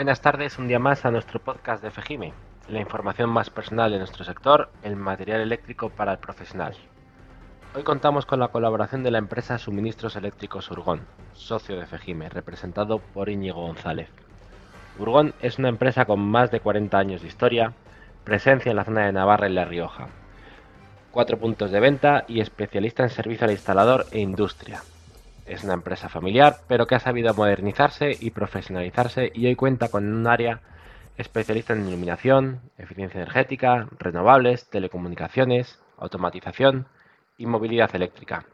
Buenas tardes, un día más a nuestro podcast de Fejime, la información más personal de nuestro sector, el material eléctrico para el profesional. Hoy contamos con la colaboración de la empresa Suministros Eléctricos Urgón, socio de Fejime, representado por Íñigo González. Urgón es una empresa con más de 40 años de historia, presencia en la zona de Navarra y La Rioja, cuatro puntos de venta y especialista en servicio al instalador e industria, es una empresa familiar, pero que ha sabido modernizarse y profesionalizarse y hoy cuenta con un área especialista en iluminación, eficiencia energética, renovables, telecomunicaciones, automatización y movilidad eléctrica.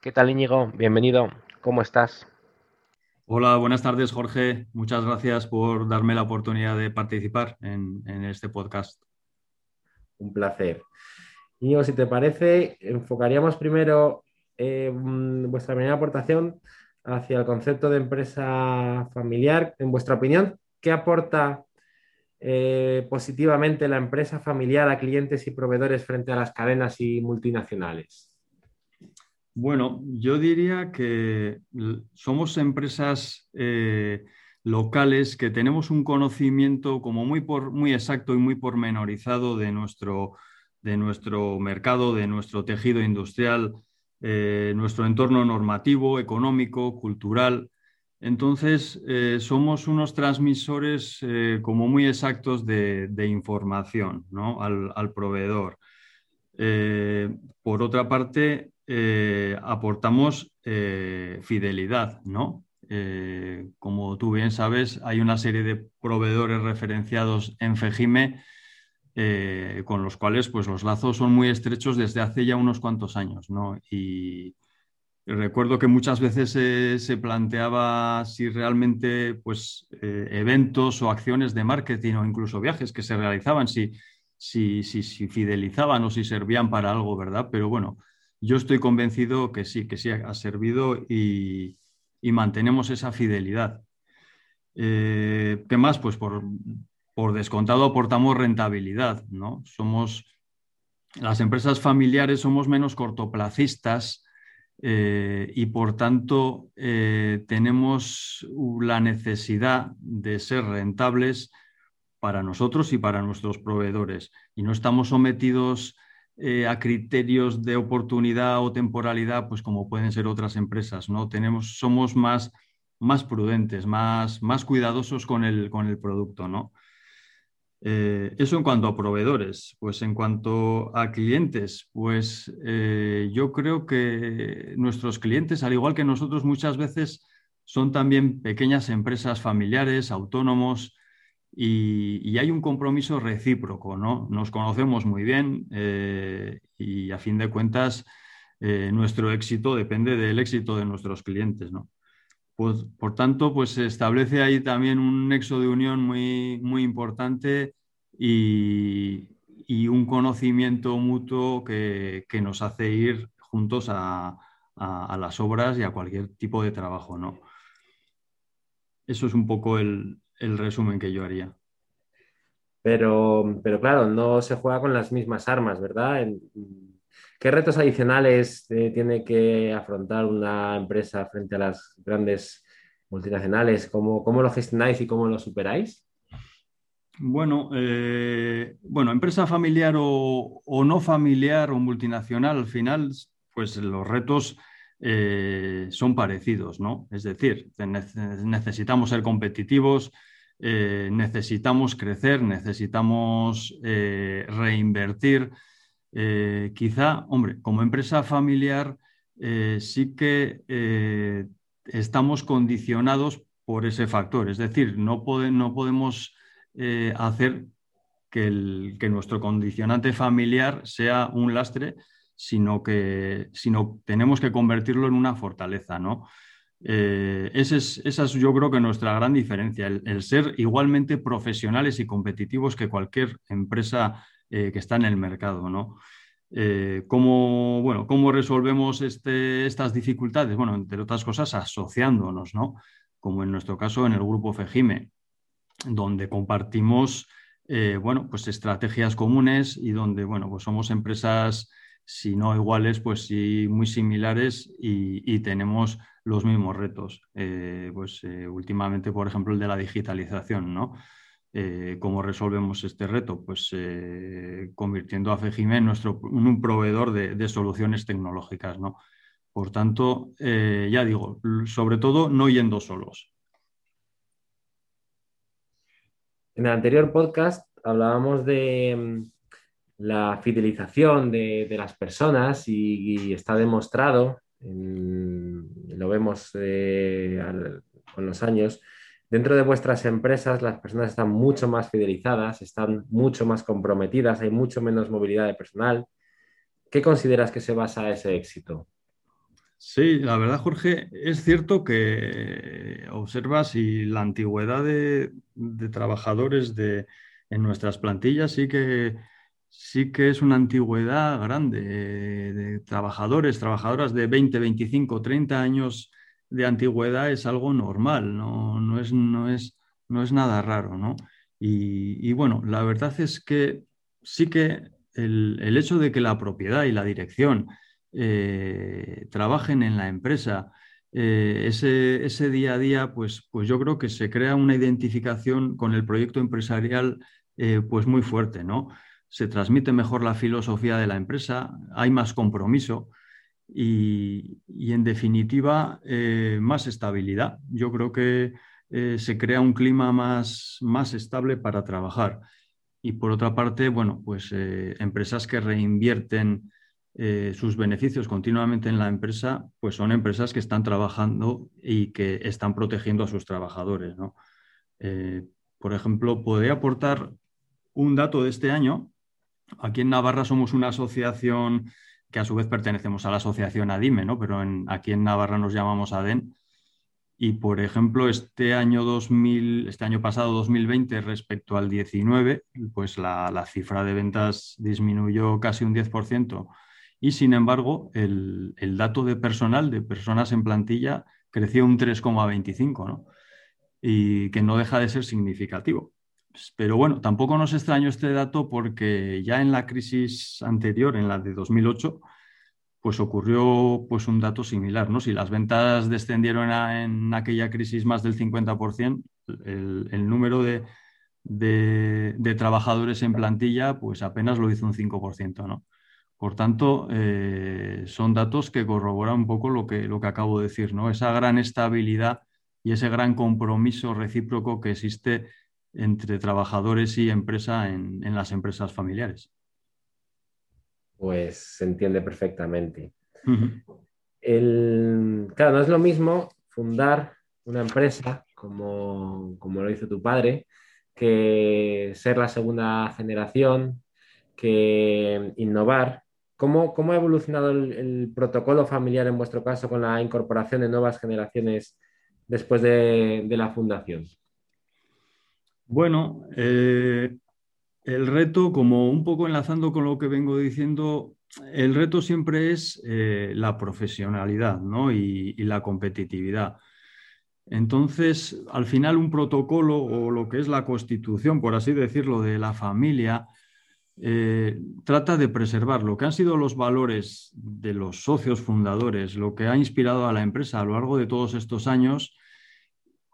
¿Qué tal Íñigo? Bienvenido. ¿Cómo estás? Hola, buenas tardes Jorge. Muchas gracias por darme la oportunidad de participar en, en este podcast. Un placer. Íñigo, si te parece, enfocaríamos primero eh, mm, vuestra primera aportación hacia el concepto de empresa familiar. En vuestra opinión, ¿qué aporta eh, positivamente la empresa familiar a clientes y proveedores frente a las cadenas y multinacionales? Bueno, yo diría que somos empresas eh, locales que tenemos un conocimiento como muy, muy exacto y muy pormenorizado de nuestro, de nuestro mercado, de nuestro tejido industrial, eh, nuestro entorno normativo, económico, cultural. Entonces, eh, somos unos transmisores eh, como muy exactos de, información al, proveedor. por otra parte, aportamos fidelidad, ¿no? como tú bien sabes, hay una serie de proveedores referenciados en FEGIME eh, con los cuales pues, los lazos son muy estrechos desde hace ya unos cuantos años. Y recuerdo que muchas veces se planteaba si realmente pues, eh, eventos o acciones de marketing o incluso viajes que se realizaban, si, si, si, fidelizaban o si servían para algo, ¿verdad? Pero bueno, yo estoy convencido que sí, que sí ha servido y, mantenemos esa fidelidad. Eh, ¿Qué más? Pues por, por descontado aportamos rentabilidad, ¿no? Somos, las empresas familiares somos menos cortoplacistas eh, y por tanto eh, tenemos la necesidad de ser rentables para nosotros y para nuestros proveedores y no estamos sometidos eh, a criterios de oportunidad o temporalidad, pues como pueden ser otras empresas, ¿no? Tenemos, somos más, más prudentes, más, más cuidadosos con el, con el producto, ¿no? Eh, eso en cuanto a proveedores. Pues en cuanto a clientes, pues eh, yo creo que nuestros clientes, al igual que nosotros, muchas veces son también pequeñas empresas familiares, autónomos, y, hay un compromiso recíproco, ¿no? Nos conocemos muy bien eh, y a fin de cuentas nuestro éxito depende del éxito de nuestros clientes, ¿no? Pues, por tanto, pues se establece ahí también un nexo de unión muy, muy importante y, un conocimiento mutuo que, nos hace ir juntos a, las obras y a cualquier tipo de trabajo. ¿no? Eso es un poco el, resumen que yo haría. Pero, pero, claro, no se juega con las mismas armas, ¿verdad? ¿Qué retos adicionales eh, tiene que afrontar una empresa frente a las grandes multinacionales? ¿Cómo, lo gestionáis y cómo lo superáis? Bueno, eh, bueno empresa familiar o, no familiar o multinacional, al final, pues los retos eh, son parecidos, ¿no? Es decir, necesitamos ser competitivos, necesitamos crecer, necesitamos reinvertir eh, quizá, hombre, como empresa familiar eh, sí que eh, estamos condicionados por ese factor. Es decir, no, podemos hacer que, nuestro condicionante familiar sea un lastre, sino que sino tenemos que convertirlo en una fortaleza, ¿no? esa es yo creo que nuestra gran diferencia, el, ser igualmente profesionales y competitivos que cualquier empresa eh, que está en el mercado, ¿no? Eh, ¿cómo, bueno, ¿Cómo resolvemos este, estas dificultades? Bueno, entre otras cosas, asociándonos, ¿no? Como en nuestro caso en el grupo FEGIME, donde compartimos, eh, bueno, pues estrategias comunes y donde, bueno, pues somos empresas si no iguales, pues sí muy similares y, tenemos los mismos retos. Pues últimamente, por ejemplo, el de la digitalización, ¿no? Eh, ¿Cómo resolvemos este reto? Pues convirtiendo a FEGIME en, nuestro, un proveedor de, soluciones tecnológicas, ¿no? Por tanto, ya digo, sobre todo no yendo solos. En el anterior podcast hablábamos de mm, la fidelización de, las personas y, está demostrado, lo vemos eh, con los años, dentro de vuestras empresas las personas están mucho más fidelizadas, están mucho más comprometidas, hay mucho menos movilidad de personal. ¿Qué consideras que se basa ese éxito? Sí, la verdad, Jorge, es cierto que observas y la antigüedad de, trabajadores de, en nuestras plantillas sí que sí que es una antigüedad grande de trabajadores, trabajadoras de 20, 25, 30 años de antigüedad es algo normal, no, es, no, es, no es, nada raro, ¿no? Y, bueno, la verdad es que sí que el, hecho de que la propiedad y la dirección eh, trabajen en la empresa, eh, ese, ese, día a día, pues, pues yo creo que se crea una identificación con el proyecto empresarial eh, pues muy fuerte, ¿no? se transmite mejor la filosofía de la empresa, hay más compromiso y, en definitiva eh, más estabilidad. Yo creo que eh, se crea un clima más, más estable para trabajar. Y por otra parte, bueno, pues eh, empresas que reinvierten sus beneficios continuamente en la empresa, pues son empresas que están trabajando y que están protegiendo a sus trabajadores. por ejemplo, podría aportar un dato de este año Aquí en Navarra somos una asociación que a su vez pertenecemos a la asociación ADIME, ¿no? pero aquí en Navarra nos llamamos ADEN. Y, por ejemplo, este año, 2000, este año pasado, 2020, respecto al 19, pues la, cifra de ventas disminuyó casi un 10%. Y, sin embargo, el, el dato de personal, de personas en plantilla, creció un 3,25, ¿no? Y que no deja de ser significativo. Pero bueno, tampoco nos extrañó este dato porque ya en la crisis anterior, en la de 2008, pues ocurrió pues un dato similar, ¿no? Si las ventas descendieron en aquella crisis más del 50%, el, número de, trabajadores en plantilla pues apenas lo hizo un 5%, ¿no? Por tanto, eh, son datos que corroboran un poco lo que, lo que acabo de decir, ¿no? Esa gran estabilidad y ese gran compromiso recíproco que existe entre trabajadores y empresa en, las empresas familiares. Pues se entiende perfectamente. claro, no es lo mismo fundar una empresa como, lo hizo tu padre, que ser la segunda generación, que innovar. ¿Cómo, ha evolucionado el, protocolo familiar en vuestro caso con la incorporación de nuevas generaciones después de la fundación? Bueno, eh, el reto, como un poco enlazando con lo que vengo diciendo, el reto siempre es eh, la profesionalidad y, la competitividad. Entonces, al final, un protocolo o lo que es la constitución, por así decirlo, de la familia, eh, trata de preservar lo que han sido los valores de los socios fundadores, lo que ha inspirado a la empresa a lo largo de todos estos años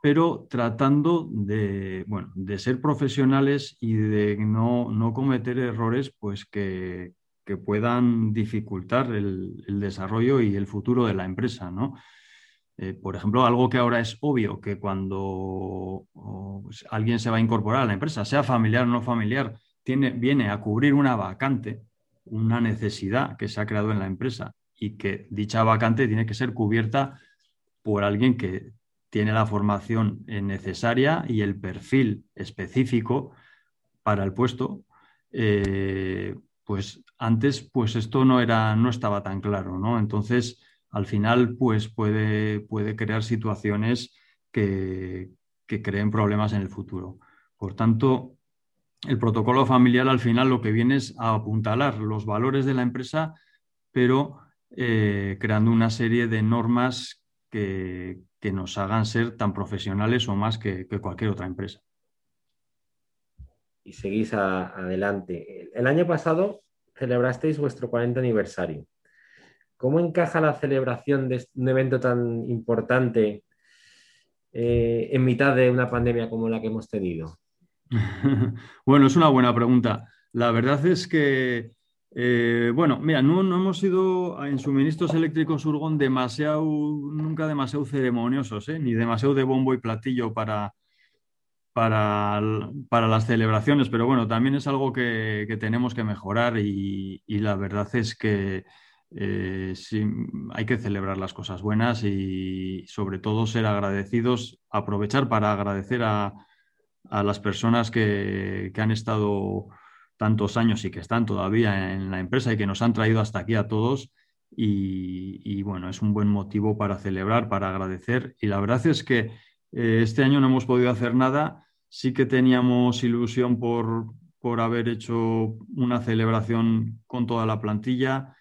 pero tratando de, de ser profesionales y de no, cometer errores pues, que, puedan dificultar el, desarrollo y el futuro de la empresa. Eh, por ejemplo, algo que ahora es obvio, que cuando pues, alguien se va a incorporar a la empresa, sea familiar o no familiar, tiene, viene a cubrir una vacante, una necesidad que se ha creado en la empresa y que dicha vacante tiene que ser cubierta por alguien que tiene la formación eh, necesaria y el perfil específico para el puesto, eh, pues antes pues esto no, era, no estaba tan claro, ¿no? Entonces, al final, pues puede, puede crear situaciones que, que creen problemas en el futuro. Por tanto, el protocolo familiar al final lo que viene es a apuntalar los valores de la empresa, pero eh, creando una serie de normas que, que nos hagan ser tan profesionales o más que, cualquier otra empresa. Y seguís adelante. El año pasado celebrasteis vuestro 40 aniversario. ¿Cómo encaja la celebración de un evento tan importante eh, en mitad de una pandemia como la que hemos tenido? bueno, es una buena pregunta. La verdad es que, eh, bueno, mira, no, hemos sido en suministros eléctricos Urgón demasiado, nunca demasiado ceremoniosos, ¿eh? ni demasiado de bombo y platillo para, para, las celebraciones, pero bueno, también es algo que, tenemos que mejorar y, la verdad es que eh, hay que celebrar las cosas buenas y sobre todo ser agradecidos, aprovechar para agradecer a, las personas que, han estado tantos años y que están todavía en la empresa y que nos han traído hasta aquí a todos. Y, bueno, es un buen motivo para celebrar, para agradecer. Y la verdad es que eh, este año no hemos podido hacer nada. Sí que teníamos ilusión por, por haber hecho una celebración con toda la plantilla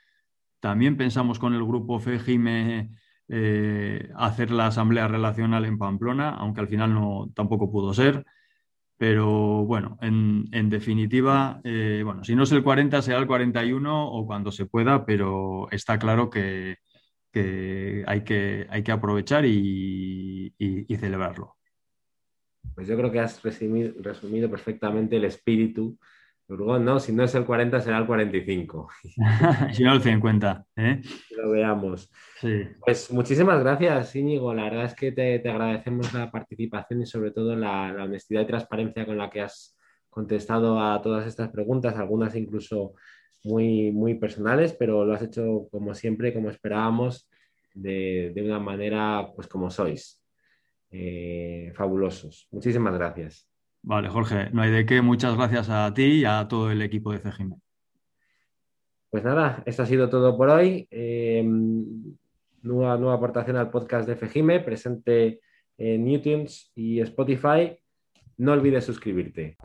también pensamos con el grupo FEGIME eh, hacer la asamblea relacional en Pamplona, aunque al final no, tampoco pudo ser. Pero bueno, en, definitiva, eh, bueno, si no es el 40 será el 41 o cuando se pueda, pero está claro que, hay, que hay que aprovechar y, celebrarlo. Pues yo creo que has resumido perfectamente el espíritu no, si no es el 40 será el 45. si no el 50. ¿eh? Lo veamos. Pues muchísimas gracias, Íñigo. La verdad es que te, agradecemos la participación y sobre todo la, honestidad y transparencia con la que has contestado a todas estas preguntas, algunas incluso muy, muy personales, pero lo has hecho como siempre, como esperábamos, de, una manera pues como sois. Eh, fabulosos. Muchísimas gracias. Vale, Jorge, no hay de qué. Muchas gracias a ti y a todo el equipo de CGM. Pues nada, esto ha sido todo por hoy. Em, nueva, nueva aportación al podcast de FGIME, presente en YouTube y Spotify. No olvides suscribirte.